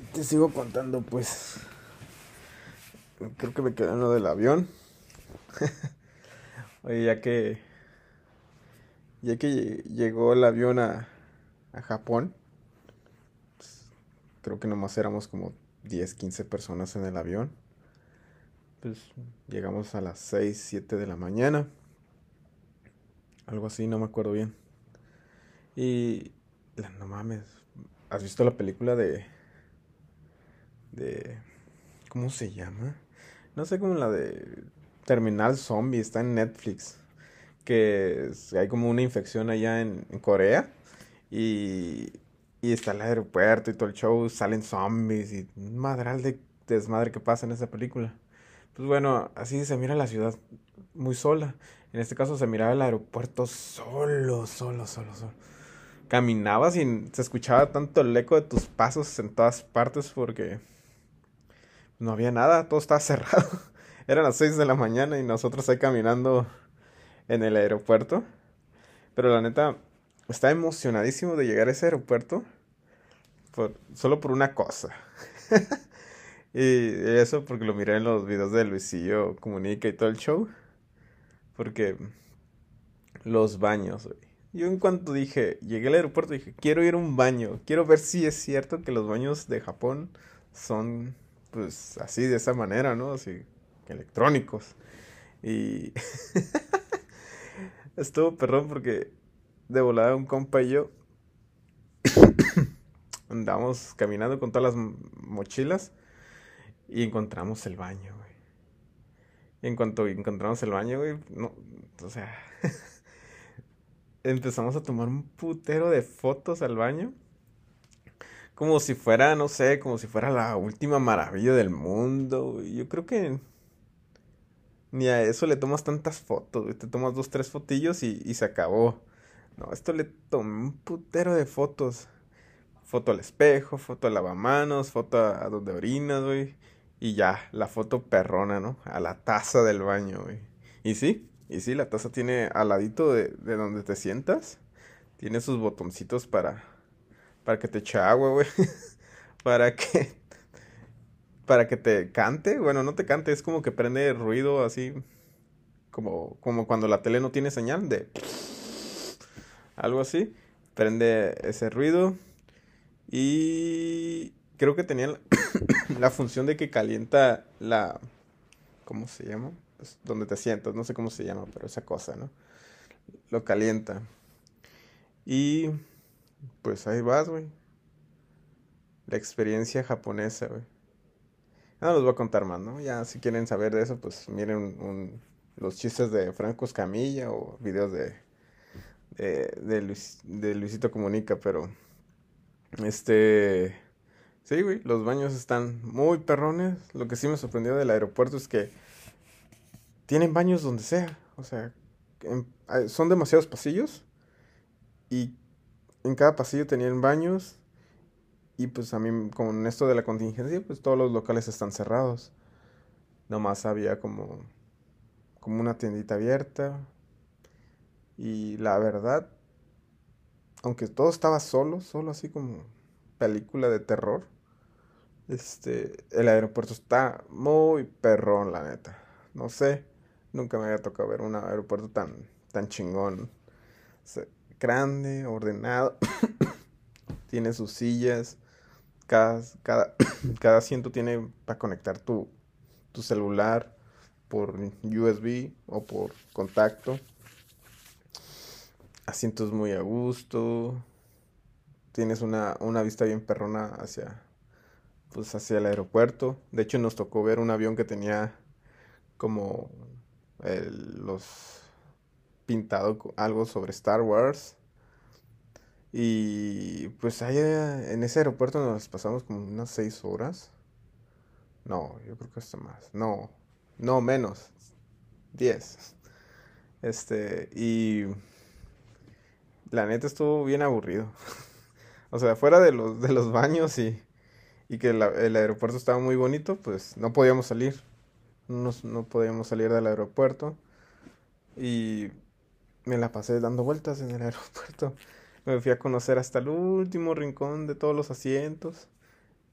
Te sigo contando, pues. Creo que me quedé en lo del avión. Oye, ya que. Ya que llegó el avión a, a Japón. pues, creo que nomás éramos como 10, 15 personas en el avión. Pues llegamos a las 6, 7 de la mañana. Algo así, no me acuerdo bien. Y. No mames. ¿Has visto la película de. De. ¿Cómo se llama? No sé cómo la de. Terminal Zombie, está en Netflix. Que hay como una infección allá en, Corea. Y. Y está el aeropuerto y todo el show, salen zombies y madral de desmadre que pasa en esa película. Pues bueno, así se mira la ciudad muy sola. En este caso se miraba el aeropuerto solo, solo, solo, solo. Caminabas y se escuchaba tanto el eco de tus pasos en todas partes porque no había nada, todo estaba cerrado. Eran las 6 de la mañana y nosotros ahí caminando en el aeropuerto. Pero la neta, estaba emocionadísimo de llegar a ese aeropuerto por- solo por una cosa. Y eso porque lo miré en los videos de Luisillo Comunica y todo el show. Porque los baños. Yo en cuanto dije, llegué al aeropuerto, dije, quiero ir a un baño. Quiero ver si es cierto que los baños de Japón son, pues, así, de esa manera, ¿no? Así, electrónicos. Y estuvo perrón porque de volada un compa y yo andamos caminando con todas las mochilas y encontramos el baño, güey. En cuanto encontramos el baño, güey, no, o sea, empezamos a tomar un putero de fotos al baño. Como si fuera, no sé, como si fuera la última maravilla del mundo. Yo creo que ni a eso le tomas tantas fotos. Te tomas dos, tres fotillos y, se acabó. No, esto le tomé un putero de fotos. Foto al espejo, foto al lavamanos, foto a, a donde orinas, güey. Y ya, la foto perrona, ¿no? A la taza del baño, güey. Y sí, y sí, la taza tiene al ladito de, de donde te sientas. Tiene sus botoncitos para, para que te eche agua, güey. Para que, para que te cante. Bueno, no te cante, es como que prende ruido así. Como, como cuando la tele no tiene señal de algo así. Prende ese ruido. Y creo que tenía la, función de que calienta la... ¿Cómo se llama? Pues donde te sientas, no sé cómo se llama, pero esa cosa, ¿no? Lo calienta. Y pues ahí vas, güey. La experiencia japonesa, güey. No los voy a contar más, ¿no? Ya si quieren saber de eso, pues miren un- los chistes de Franco Escamilla o videos de, de, de Luis- de Luisito Comunica, pero este... Sí, güey, los baños están muy perrones. Lo que sí me sorprendió del aeropuerto es que tienen baños donde sea. O sea, ah, son demasiados pasillos y en cada pasillo tenían baños. Y pues a mí, con esto de la contingencia, pues todos los locales están cerrados. Nomás había como, como una tiendita abierta. Y la verdad, aunque todo estaba solo, solo así como película de terror, este, el aeropuerto está muy perrón, la neta. No sé, nunca me había tocado ver un aeropuerto tan, tan chingón. O sea, grande, ordenado, tiene sus sillas, cada, cada, cada asiento tiene para conectar tu, tu celular por USB o por contacto. Asientos muy a gusto. Tienes una, una vista bien perrona hacia, pues hacia el aeropuerto. De hecho, nos tocó ver un avión que tenía como el- los pintado algo sobre Star Wars. Y pues ahí eh, en ese aeropuerto nos pasamos como unas seis horas. No, yo creo que hasta más. No, no menos. Diez. Este, y la neta estuvo bien aburrido. O sea, fuera de los, de los baños y, y que el aeropuerto estaba muy bonito, pues no podíamos salir. No, no podíamos salir del aeropuerto. Y me la pasé dando vueltas en el aeropuerto. Me fui a conocer hasta el último rincón de todos los asientos.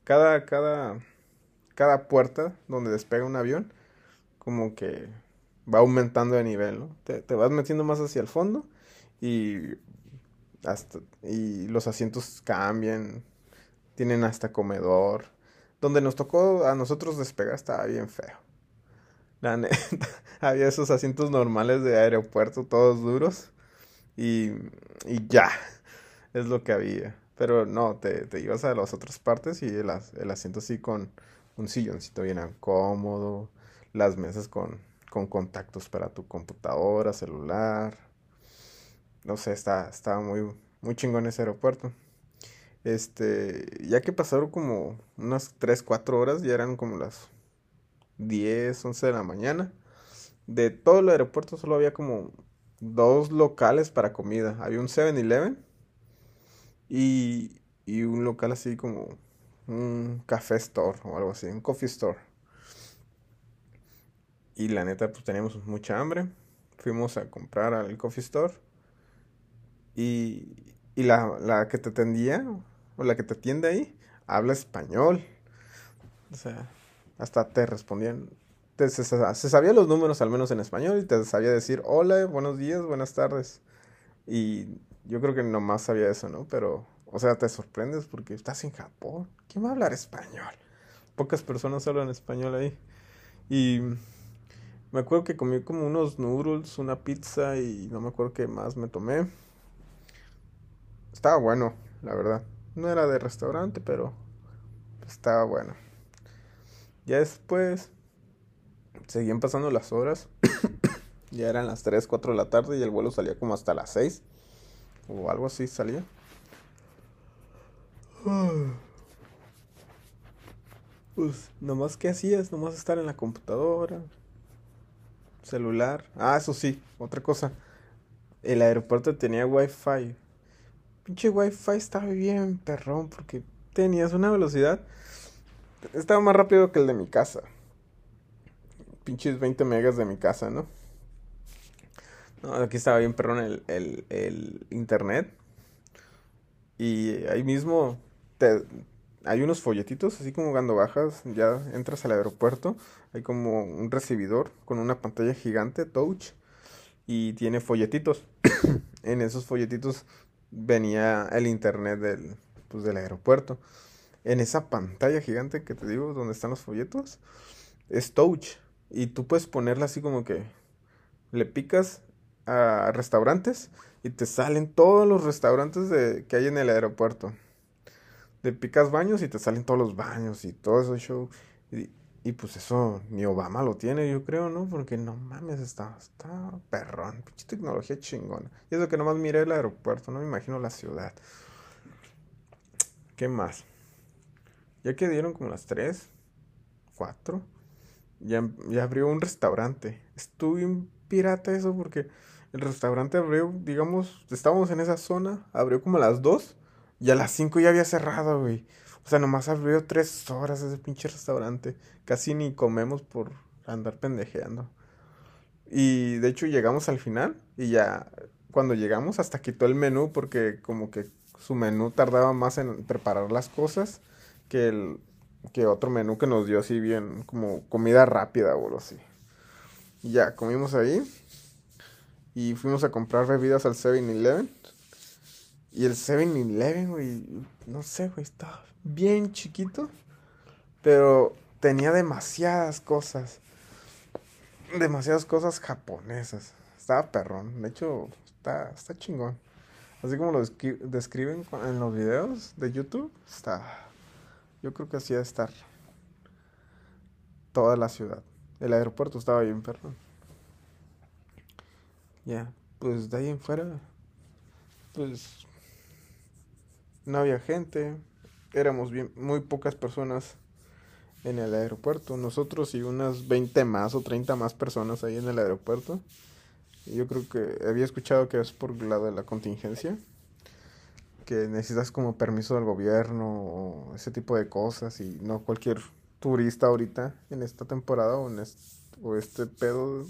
cada, cada, cada puerta donde despega un avión, como que va aumentando de nivel, ¿no? Te, te vas metiendo más hacia el fondo y hasta, y los asientos cambian, tienen hasta comedor. Donde nos tocó a nosotros despegar estaba bien feo. La neta, había esos asientos normales de aeropuerto, todos duros. Y, y ya, es lo que había. Pero no, te, te ibas a las otras partes y el, el asiento así con un silloncito bien cómodo, las mesas con, con contactos para tu computadora, celular. No sé, está, estaba muy, muy chingón ese aeropuerto. Este, ya que pasaron como unas 3, 4 horas, ya eran como las 10, 11 de la mañana. De todo el aeropuerto solo había como dos locales para comida. Había un 7-Eleven y, y un local así como un café store o algo así, un coffee store. Y la neta, pues teníamos mucha hambre. Fuimos a comprar al coffee store. Y, y la, la que te atendía, o la que te atiende ahí, habla español. O sea, hasta te respondían. Te, se, se, sabía los números al menos en español y te sabía decir hola, buenos días, buenas tardes. Y yo creo que nomás sabía eso, ¿no? Pero, o sea, te sorprendes porque estás en Japón. ¿Quién va a hablar español? Pocas personas hablan español ahí. Y me acuerdo que comí como unos noodles, una pizza y no me acuerdo qué más me tomé. Estaba bueno, la verdad. No era de restaurante, pero estaba bueno. Ya después seguían pasando las horas. ya eran las 3, 4 de la tarde y el vuelo salía como hasta las 6. O algo así salía. Pues nomás que hacías, nomás estar en la computadora, celular. Ah, eso sí, otra cosa. El aeropuerto tenía wifi pinche wifi estaba bien perrón porque tenías una velocidad. Estaba más rápido que el de mi casa. Pinches 20 megas de mi casa, ¿no? No, aquí estaba bien perrón el, el, el internet. Y ahí mismo te, hay unos folletitos, así como cuando bajas, ya entras al aeropuerto, hay como un recibidor con una pantalla gigante, touch, y tiene folletitos. en esos folletitos venía el internet del, pues, del aeropuerto. En esa pantalla gigante que te digo, donde están los folletos, es touch. Y tú puedes ponerla así como que le picas a restaurantes y te salen todos los restaurantes de, que hay en el aeropuerto. Le picas baños y te salen todos los baños y todo eso y pues eso ni Obama lo tiene, yo creo, ¿no? Porque no mames, está, está perrón. Pinche tecnología chingona. Y eso que nomás miré el aeropuerto, no me imagino la ciudad. ¿Qué más? Ya que dieron como las 3, 4, ya, ya abrió un restaurante. Estuvo un pirata eso porque el restaurante abrió, digamos, estábamos en esa zona, abrió como a las 2 y a las 5 ya había cerrado, güey. O sea, nomás abrió tres horas ese pinche restaurante. Casi ni comemos por andar pendejeando. Y de hecho llegamos al final y ya cuando llegamos hasta quitó el menú porque como que su menú tardaba más en preparar las cosas que el que otro menú que nos dio así bien como comida rápida o algo así. Ya comimos ahí y fuimos a comprar bebidas al 7-Eleven. Y el 7-Eleven, güey, no sé, güey, estaba bien chiquito, pero tenía demasiadas cosas. Demasiadas cosas japonesas. Estaba perrón. De hecho, está, está chingón. Así como lo describen en los videos de YouTube, está. Yo creo que así de estar toda la ciudad. El aeropuerto estaba bien perrón. Ya, pues de ahí en fuera, pues no había gente, éramos bien, muy pocas personas en el aeropuerto. Nosotros y unas 20 más o 30 más personas ahí en el aeropuerto. Yo creo que había escuchado que es por lado de la contingencia. Que necesitas como permiso del gobierno o ese tipo de cosas. Y no cualquier turista ahorita en esta temporada o, en este, o este pedo.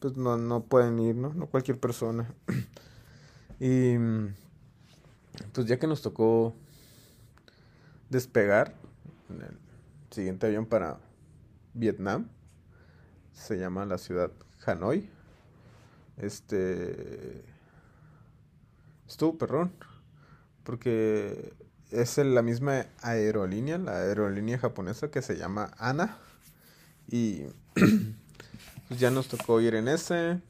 Pues no, no pueden ir, ¿no? No cualquier persona. y pues ya que nos tocó despegar en el siguiente avión para Vietnam. Se llama la ciudad Hanoi. Este. Estuvo perrón. Porque es la misma aerolínea, la aerolínea japonesa que se llama ANA. Y pues ya nos tocó ir en ese.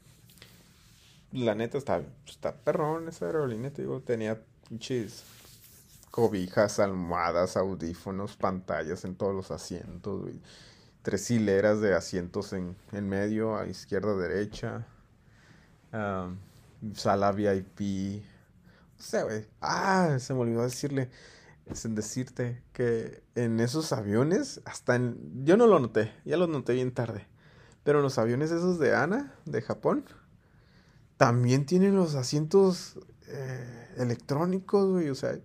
La neta está, está perrón esa aerolínea, te digo, tenía pinches cobijas, almohadas, audífonos, pantallas en todos los asientos, Tres hileras de asientos en, en medio, a izquierda, derecha. sala VIP. Sé, güey. Ah, se me olvidó decirle. Sin decirte que en esos aviones, hasta en. Yo no lo noté, ya lo noté bien tarde. Pero en los aviones esos de Ana, de Japón, también tienen los asientos eh, electrónicos, güey. O sea,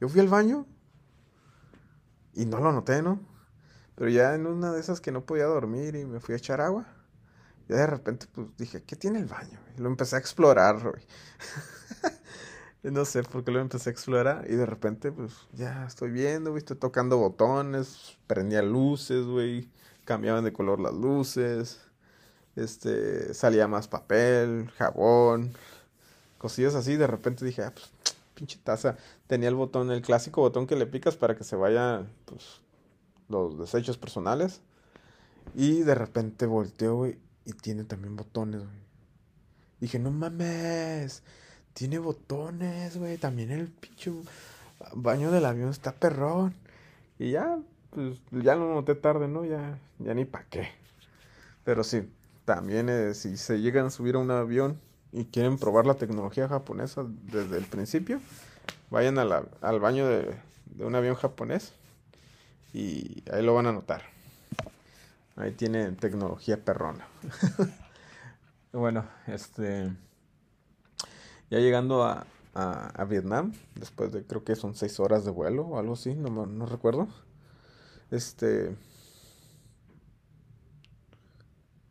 yo fui al baño y no lo noté, ¿no? Pero ya en una de esas que no podía dormir y me fui a echar agua, ya de repente pues dije, ¿qué tiene el baño? Y lo empecé a explorar, güey. no sé por qué lo empecé a explorar y de repente pues ya estoy viendo, güey, estoy tocando botones, prendía luces, güey, cambiaban de color las luces, este, salía más papel, jabón, cosillas así, de repente dije, ah, pues pinche taza tenía el botón, el clásico botón que le picas para que se vaya, pues, los desechos personales. Y de repente volteo, güey, y tiene también botones, güey. Dije, no mames, tiene botones, güey. También el pinche baño del avión está perrón. Y ya, pues, ya lo noté tarde, ¿no? Ya, ya ni pa' qué. Pero sí, también eh, si se llegan a subir a un avión y quieren probar la tecnología japonesa desde el principio, vayan al baño de, un avión japonés y ahí lo van a notar. Ahí tiene tecnología perrona. bueno, este. Ya llegando a, a, Vietnam, después de creo que son seis horas de vuelo o algo así, no, no recuerdo. Este.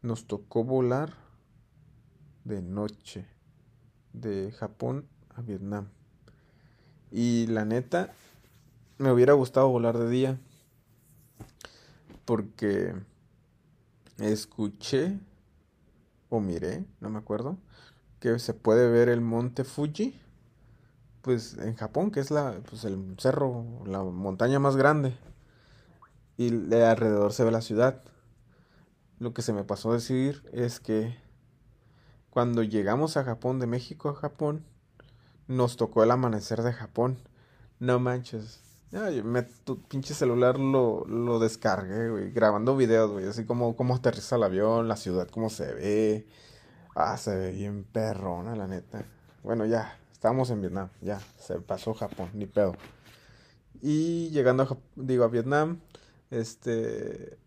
Nos tocó volar de noche de Japón a Vietnam. Y la neta, me hubiera gustado volar de día. Porque escuché o miré, no me acuerdo, que se puede ver el monte Fuji. Pues en Japón, que es la, pues el cerro, la montaña más grande. Y de alrededor se ve la ciudad. Lo que se me pasó a decir es que cuando llegamos a Japón, de México a Japón, nos tocó el amanecer de Japón. No manches. Ya, me, tu pinche celular lo, lo descargué, güey, grabando videos, güey, así como cómo aterriza el avión, la ciudad, cómo se ve. Ah, se ve bien perrona, la neta. Bueno, ya, estábamos en Vietnam, ya, se pasó Japón, ni pedo. Y llegando a, digo, a Vietnam, este,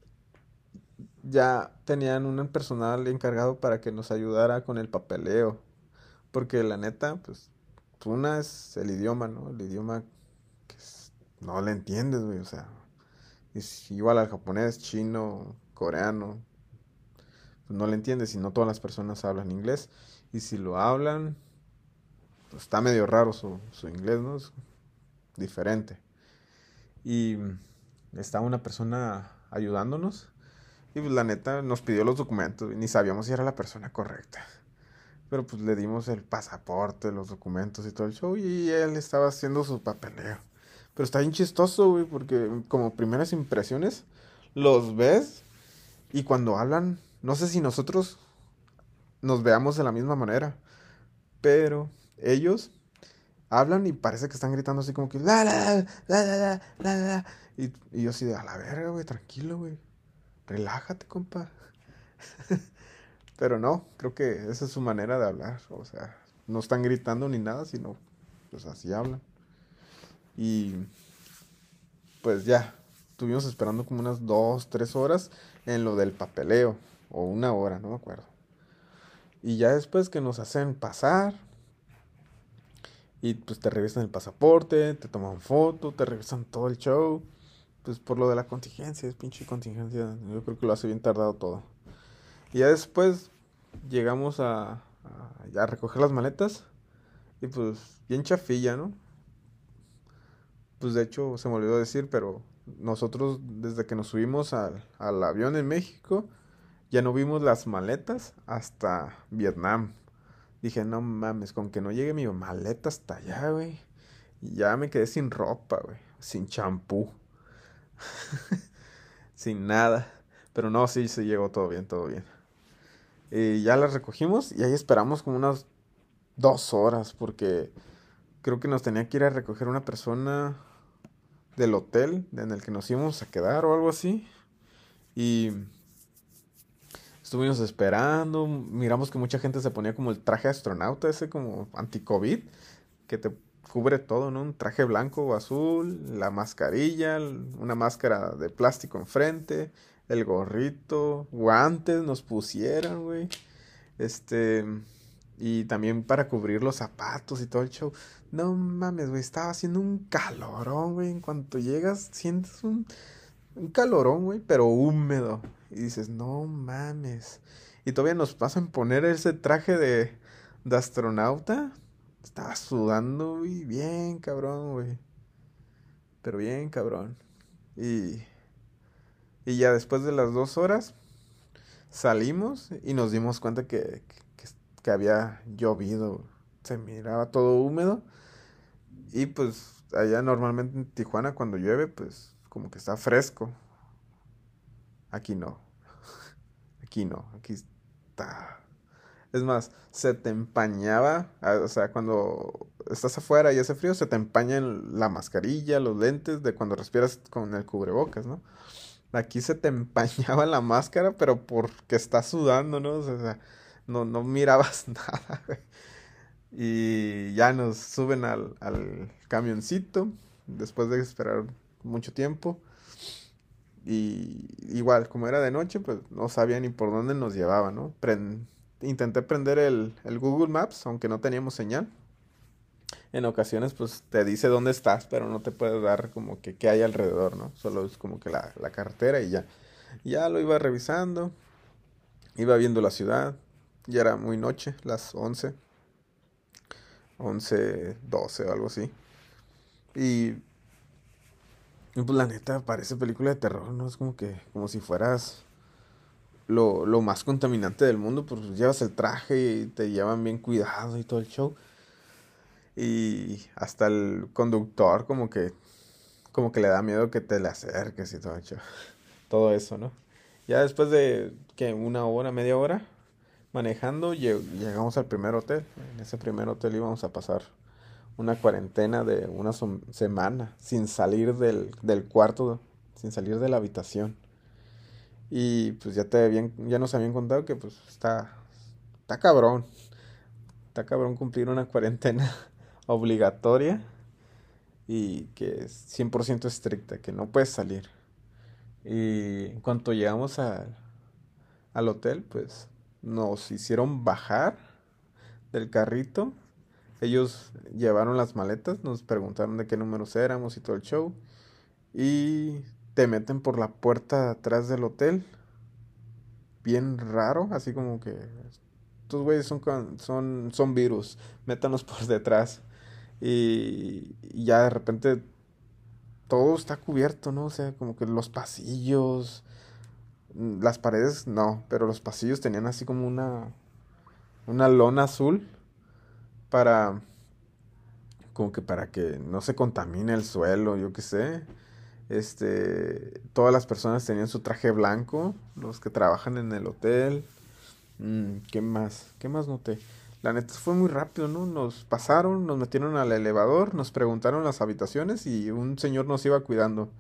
ya tenían un personal encargado para que nos ayudara con el papeleo. Porque la neta, pues, una es el idioma, ¿no? El idioma que no le entiendes, güey, o sea, igual al japonés, chino, coreano, pues no le entiendes y no todas las personas hablan inglés. Y si lo hablan, pues está medio raro su, su inglés, ¿no? Es diferente. Y está una persona ayudándonos y pues la neta nos pidió los documentos y ni sabíamos si era la persona correcta. Pero pues le dimos el pasaporte, los documentos y todo el show y él estaba haciendo su papeleo. Pero está bien chistoso, güey, porque como primeras impresiones los ves y cuando hablan, no sé si nosotros nos veamos de la misma manera, pero ellos hablan y parece que están gritando así como que la la la la la y, y yo así de a la verga, güey, tranquilo, güey relájate, compa. Pero no, creo que esa es su manera de hablar. O sea, no están gritando ni nada, sino pues así hablan. Y pues ya, estuvimos esperando como unas dos, tres horas en lo del papeleo. O una hora, no me acuerdo. Y ya después que nos hacen pasar. Y pues te revisan el pasaporte, te toman foto, te revisan todo el show pues por lo de la contingencia, es pinche contingencia, yo creo que lo hace bien tardado todo. Y ya después llegamos a, a, recoger las maletas y pues bien chafilla, ¿no? pues de hecho se me olvidó decir, pero nosotros desde que nos subimos al, al avión en México, ya no vimos las maletas hasta Vietnam. Dije, no mames, con que no llegue mi maleta hasta allá, güey. Ya me quedé sin ropa, güey. Sin champú. sin nada. Pero no, sí, se llegó todo bien, todo bien. Y ya las recogimos y ahí esperamos como unas dos horas porque creo que nos tenía que ir a recoger una persona del hotel en el que nos íbamos a quedar o algo así. Y estuvimos esperando, miramos que mucha gente se ponía como el traje astronauta, ese como anti-COVID, que te cubre todo, ¿no? Un traje blanco o azul, la mascarilla, una máscara de plástico enfrente, el gorrito, guantes nos pusieron, güey. Este, y también para cubrir los zapatos y todo el show. No mames, güey, estaba haciendo un calorón, güey. En cuanto llegas, sientes un, un calorón, güey, pero húmedo. Y dices, no mames. Y todavía nos pasan poner ese traje de, de astronauta. Estaba sudando, güey, bien cabrón, güey. Pero bien cabrón. Y, y ya después de las dos horas salimos y nos dimos cuenta que, que, que había llovido. Se miraba todo húmedo. Y pues allá normalmente en Tijuana cuando llueve, pues como que está fresco. Aquí no. Aquí no. Aquí está. Es más, se te empañaba, ah, o sea, cuando estás afuera y hace frío, se te empaña la mascarilla, los lentes de cuando respiras con el cubrebocas, ¿no? Aquí se te empañaba la máscara, pero porque estás sudando, ¿no? O sea, no, no mirabas nada, Y ya nos suben al, al camioncito, después de esperar mucho tiempo. Y igual, como era de noche, pues no sabía ni por dónde nos llevaba, ¿no? intenté prender el, el, Google Maps, aunque no teníamos señal. En ocasiones, pues te dice dónde estás, pero no te puede dar como que qué hay alrededor, ¿no? Solo es como que la, la carretera y ya. Ya lo iba revisando, iba viendo la ciudad. Ya era muy noche, las 11, 11, 12 o algo así. Y pues la neta parece película de terror, ¿no? Es como que, como si fueras lo, lo más contaminante del mundo, pues llevas el traje y te llevan bien cuidado y todo el show. Y hasta el conductor como que, como que le da miedo que te le acerques y todo el show. Todo eso, ¿no? Ya después de que una hora, media hora manejando, llegamos al primer hotel. En ese primer hotel íbamos a pasar una cuarentena de una semana sin salir del, del, cuarto, sin salir de la habitación. Y pues ya te habían, ya nos habían contado que pues está, está cabrón. Está cabrón cumplir una cuarentena obligatoria y que es 100% estricta, que no puedes salir. Y en cuanto llegamos al hotel, pues nos hicieron bajar del carrito ellos llevaron las maletas, nos preguntaron de qué números éramos y todo el show. Y te meten por la puerta atrás del hotel. Bien raro, así como que estos güeyes son, son, son virus, métanos por detrás. Y, y, ya de repente todo está cubierto, ¿no? O sea, como que los pasillos, las paredes no, pero los pasillos tenían así como una, una lona azul para como que para que no se contamine el suelo, yo qué sé. Este, todas las personas tenían su traje blanco, los que trabajan en el hotel. Mm, ¿Qué más? ¿Qué más noté? La neta fue muy rápido, ¿no? Nos pasaron, nos metieron al elevador, nos preguntaron las habitaciones y un señor nos iba cuidando.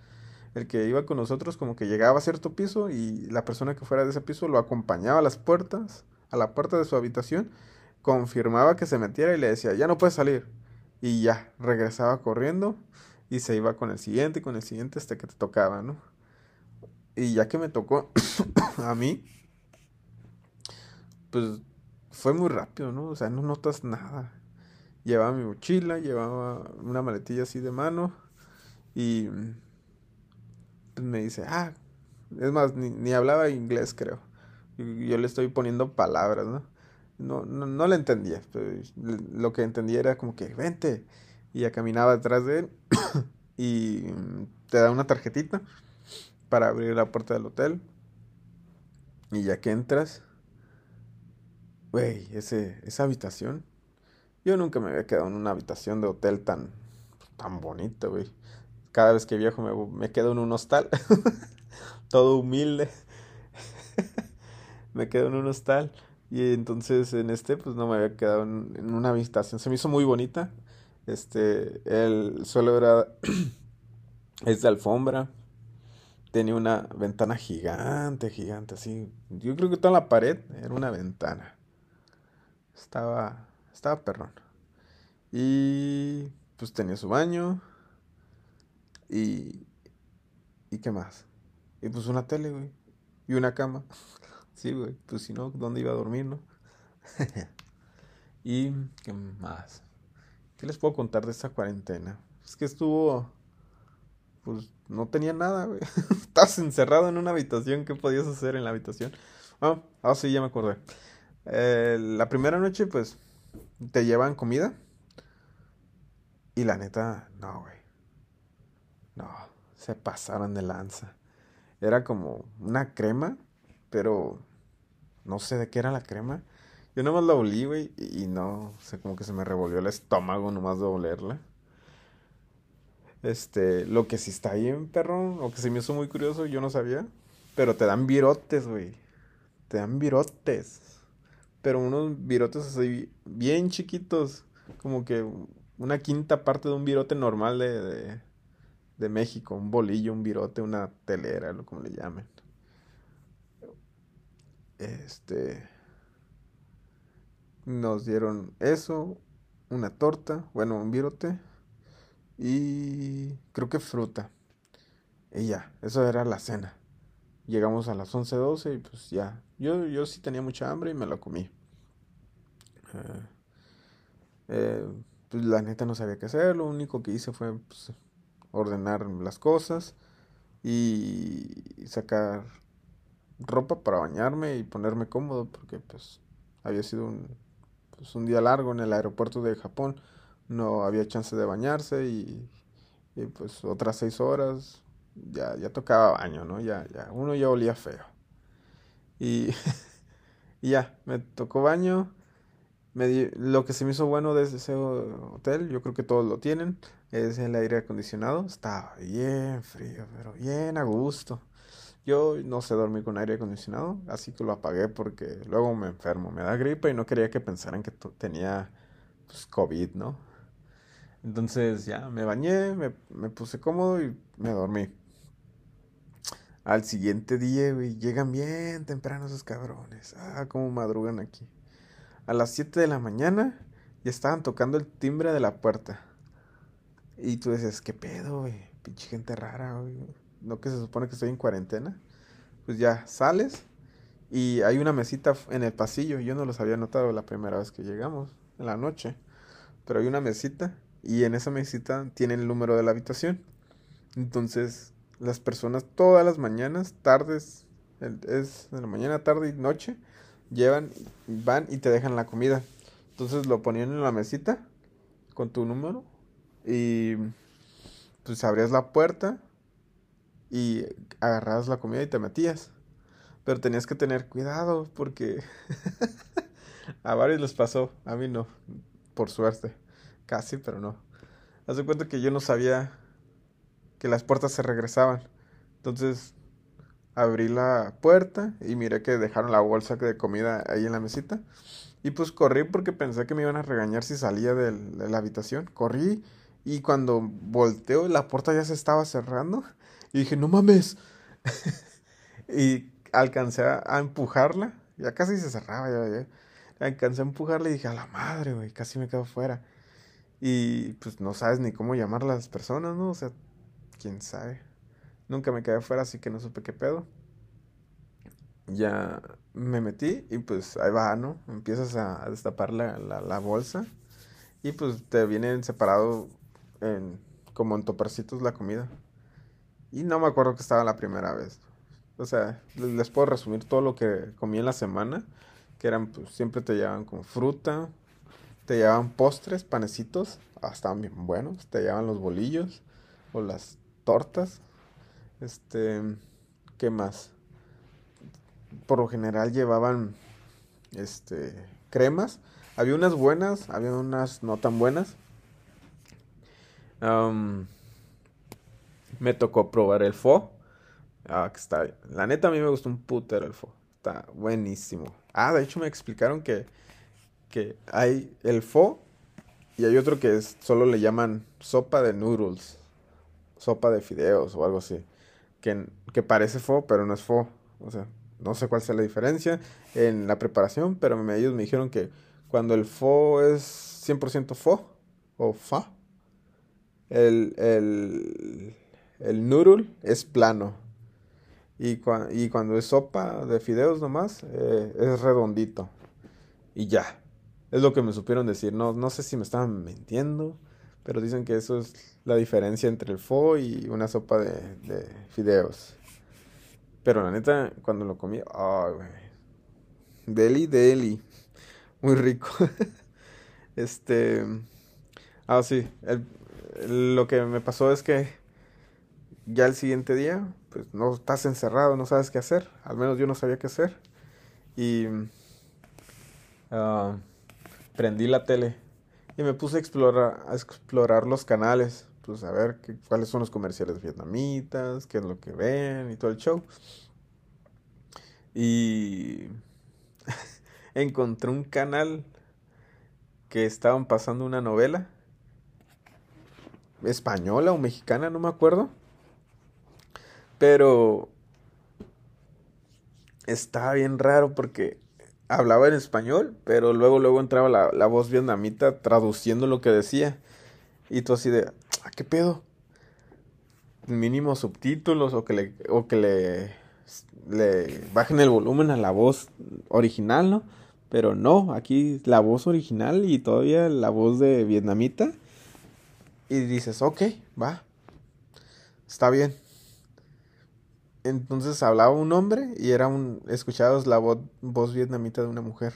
El que iba con nosotros como que llegaba a cierto piso y la persona que fuera de ese piso lo acompañaba a las puertas, a la puerta de su habitación confirmaba que se metiera y le decía, ya no puedes salir. Y ya, regresaba corriendo y se iba con el siguiente y con el siguiente hasta que te tocaba, ¿no? Y ya que me tocó a mí, pues fue muy rápido, ¿no? O sea, no notas nada. Llevaba mi mochila, llevaba una maletilla así de mano y pues me dice, ah, es más, ni, ni hablaba inglés, creo. Yo le estoy poniendo palabras, ¿no? No, no, no le entendía. Lo que entendía era como que, vente. Y ya caminaba detrás de él. y te da una tarjetita para abrir la puerta del hotel. Y ya que entras, güey, esa habitación. Yo nunca me había quedado en una habitación de hotel tan, tan bonita, güey. Cada vez que viajo me, me quedo en un hostal. Todo humilde. me quedo en un hostal. Y entonces en este, pues no me había quedado en, una habitación. Se me hizo muy bonita. Este, el suelo era. es de alfombra. Tenía una ventana gigante, gigante, así. Yo creo que toda la pared era una ventana. Estaba. Estaba perrón. Y. Pues tenía su baño. Y. ¿Y qué más? Y pues una tele, güey. Y una cama. Sí, güey. Pues si no, ¿dónde iba a dormir, no? y, ¿qué más? ¿Qué les puedo contar de esta cuarentena? Es que estuvo. Pues no tenía nada, güey. Estás encerrado en una habitación. ¿Qué podías hacer en la habitación? Ah, ah sí, ya me acordé. Eh, la primera noche, pues, te llevan comida. Y la neta, no, güey. No, se pasaron de lanza. Era como una crema, pero no sé de qué era la crema. Yo nomás la olí, güey, y no, sé, como que se me revolvió el estómago nomás de olerla. Este, lo que sí está ahí en perro, lo que se me hizo muy curioso, yo no sabía. Pero te dan virotes, güey. Te dan virotes. Pero unos virotes así bien chiquitos. Como que una quinta parte de un virote normal de, de, de México. Un bolillo, un virote, una telera, lo como le llamen. Este. Nos dieron eso, una torta, bueno, un virote y creo que fruta. Y ya, eso era la cena. Llegamos a las 11, 12 y pues ya. Yo, yo sí tenía mucha hambre y me lo comí. Eh, eh, pues la neta no sabía qué hacer. Lo único que hice fue pues, ordenar las cosas y sacar ropa para bañarme y ponerme cómodo porque pues había sido un, pues, un día largo en el aeropuerto de Japón. No había chance de bañarse y, y pues otras seis horas ya, ya tocaba baño, ¿no? Ya, ya, uno ya olía feo. Y, y ya, me tocó baño. Me lo que se me hizo bueno de ese hotel, yo creo que todos lo tienen, es el aire acondicionado. Estaba bien frío, pero bien a gusto. Yo no sé dormir con aire acondicionado, así que lo apagué porque luego me enfermo, me da gripa y no quería que pensaran que tenía pues, COVID, ¿no? Entonces ya me bañé, me, me puse cómodo y me dormí. Al siguiente día, güey, llegan bien temprano esos cabrones. Ah, cómo madrugan aquí. A las 7 de la mañana ya estaban tocando el timbre de la puerta. Y tú dices, ¿qué pedo, güey? Pinche gente rara, güey no que se supone que estoy en cuarentena, pues ya sales y hay una mesita en el pasillo. Yo no los había notado la primera vez que llegamos, en la noche. Pero hay una mesita y en esa mesita tienen el número de la habitación. Entonces, las personas todas las mañanas, tardes, es de la mañana, tarde y noche, llevan, van y te dejan la comida. Entonces lo ponían en la mesita con tu número y pues abrías la puerta y agarrabas la comida y te metías. Pero tenías que tener cuidado porque a varios les pasó, a mí no, por suerte, casi, pero no. Haz cuenta que yo no sabía que las puertas se regresaban. Entonces abrí la puerta y miré que dejaron la bolsa de comida ahí en la mesita. Y pues corrí porque pensé que me iban a regañar si salía de la habitación. Corrí y cuando volteo la puerta ya se estaba cerrando. Y dije, no mames. y alcancé a, empujarla. Ya casi se cerraba. Ya, ya. Alcancé a empujarla y dije, a la madre, güey. Casi me quedo fuera. Y pues no sabes ni cómo llamar a las personas, ¿no? O sea, quién sabe. Nunca me quedé fuera, así que no supe qué pedo. Ya me metí y pues ahí va, ¿no? Empiezas a, destapar la, la, bolsa y pues te vienen separado en, como en topercitos la comida. Y no me acuerdo que estaba la primera vez. O sea, les puedo resumir todo lo que comí en la semana, que eran, pues siempre te llevaban con fruta, te llevaban postres, panecitos, ah, estaban bien buenos, te llevaban los bolillos, o las tortas. Este, ¿qué más? Por lo general llevaban este cremas. Había unas buenas, había unas no tan buenas. Me tocó probar el fo. Ah, que está. La neta a mí me gustó un putero el fo. Está buenísimo. Ah, de hecho me explicaron que, que hay el fo y hay otro que es, solo le llaman sopa de noodles. Sopa de fideos o algo así. Que, que parece fo, pero no es fo. O sea, no sé cuál sea la diferencia en la preparación, pero ellos me dijeron que cuando el fo es 100% fo o fa, el, el, el noodle es plano. Y, cuando es sopa de fideos nomás, eh, es redondito. Y ya. Es lo que me supieron decir. No, no sé si me estaban mintiendo, pero dicen que eso es la diferencia entre el fo y una sopa de, de fideos. Pero la neta, cuando lo comí, güey. Deli, deli. Muy rico. este. Ah, sí. lo que me pasó es que ya el siguiente día, pues no estás encerrado, no sabes qué hacer. Al menos yo no sabía qué hacer. Y. Uh, prendí la tele y me puse a explorar, a explorar los canales pues a ver cuáles son los comerciales vietnamitas, qué es lo que ven y todo el show. Y encontré un canal que estaban pasando una novela española o mexicana, no me acuerdo. Pero estaba bien raro porque hablaba en español, pero luego luego entraba la, la voz vietnamita traduciendo lo que decía. Y tú así de, ¿a qué pedo? Mínimo subtítulos o que le, o que le, le bajen el volumen a la voz original, ¿no? Pero no, aquí la voz original y todavía la voz de vietnamita. Y dices, ok, va. Está bien. Entonces hablaba un hombre y era un. Escuchabas la voz, voz vietnamita de una mujer.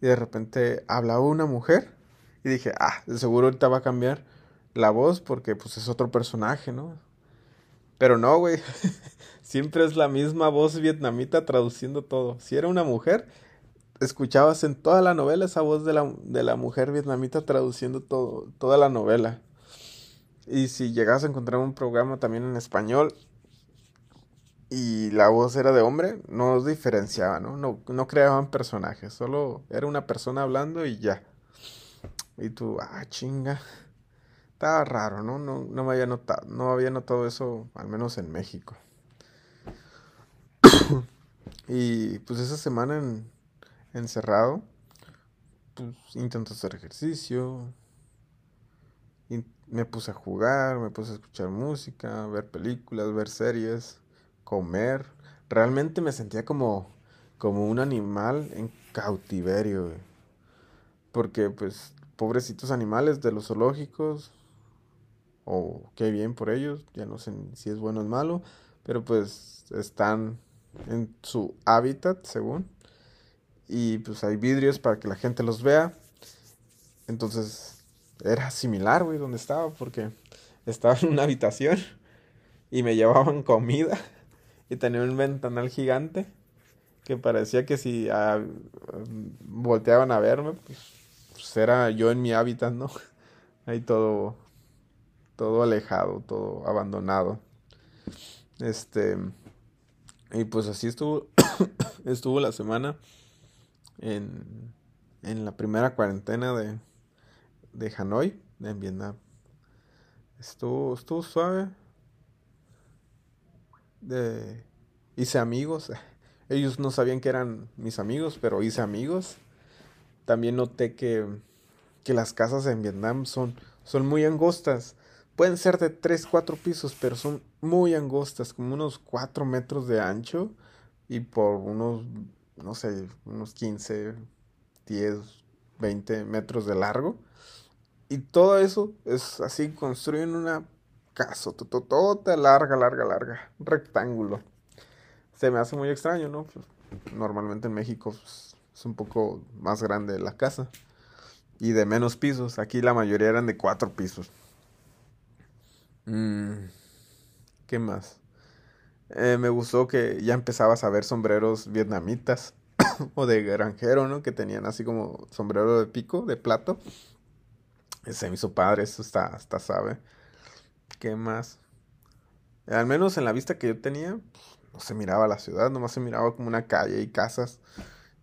Y de repente hablaba una mujer y dije, ah, seguro ahorita va a cambiar la voz porque pues es otro personaje, ¿no? Pero no, güey. Siempre es la misma voz vietnamita traduciendo todo. Si era una mujer, escuchabas en toda la novela esa voz de la, de la mujer vietnamita traduciendo todo, toda la novela. Y si llegas a encontrar un programa también en español y la voz era de hombre, no diferenciaba, ¿no? No, no creaban personajes, solo era una persona hablando y ya. Y tú, ah, chinga. Estaba raro, ¿no? No, no me había notado, no había notado eso, al menos en México. y pues esa semana en, encerrado, pues intento hacer ejercicio, me puse a jugar, me puse a escuchar música, ver películas, ver series, comer. Realmente me sentía como, como un animal en cautiverio, Porque pues pobrecitos animales de los zoológicos, o qué bien por ellos, ya no sé si es bueno o es malo, pero pues están en su hábitat, según, y pues hay vidrios para que la gente los vea, entonces era similar, güey, donde estaba, porque estaba en una habitación y me llevaban comida y tenía un ventanal gigante que parecía que si ah, volteaban a verme, pues pues, era yo en mi hábitat, ¿no? Ahí todo, todo alejado, todo abandonado. Este, y pues así estuvo, estuvo la semana en, en la primera cuarentena de, de Hanoi, en Vietnam. Estuvo, estuvo suave. Hice amigos. Ellos no sabían que eran mis amigos, pero hice amigos. También noté que, que las casas en Vietnam son, son muy angostas. Pueden ser de 3, 4 pisos, pero son muy angostas, como unos 4 metros de ancho y por unos, no sé, unos 15, 10, 20 metros de largo. Y todo eso es así, construyen una casa, toda larga, larga, larga, rectángulo. Se me hace muy extraño, ¿no? Pues, normalmente en México pues, es un poco más grande la casa y de menos pisos. Aquí la mayoría eran de cuatro pisos. Mm, ¿Qué más? Eh, me gustó que ya empezabas a ver sombreros vietnamitas o de granjero, ¿no? Que tenían así como sombrero de pico, de plato. Se me hizo padre, eso está, hasta sabe. ¿Qué más? Al menos en la vista que yo tenía, no se miraba la ciudad, nomás se miraba como una calle y casas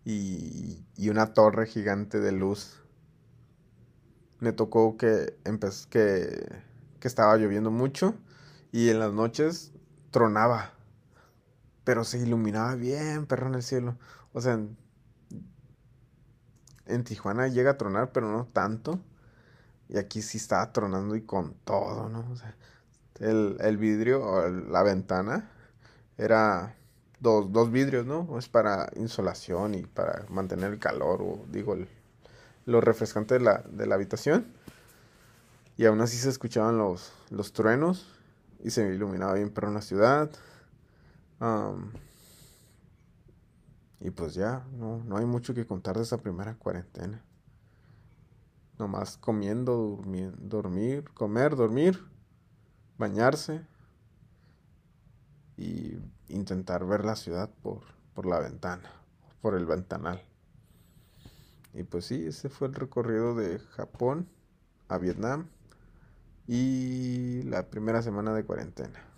y, y una torre gigante de luz. Me tocó que, que, que estaba lloviendo mucho y en las noches tronaba, pero se iluminaba bien, perro, en el cielo. O sea, en, en Tijuana llega a tronar, pero no tanto. Y aquí sí estaba tronando y con todo, ¿no? O sea, el, el vidrio o la ventana era dos, dos vidrios, ¿no? Es para insolación y para mantener el calor, o digo, lo refrescante de la, de la habitación. Y aún así se escuchaban los, los truenos y se iluminaba bien pero en la ciudad. y pues ya, no, no hay mucho que contar de esa primera cuarentena. Nomás comiendo, dormir, comer, dormir, bañarse y intentar ver la ciudad por, por la ventana, por el ventanal. Y pues sí, ese fue el recorrido de Japón a Vietnam y la primera semana de cuarentena.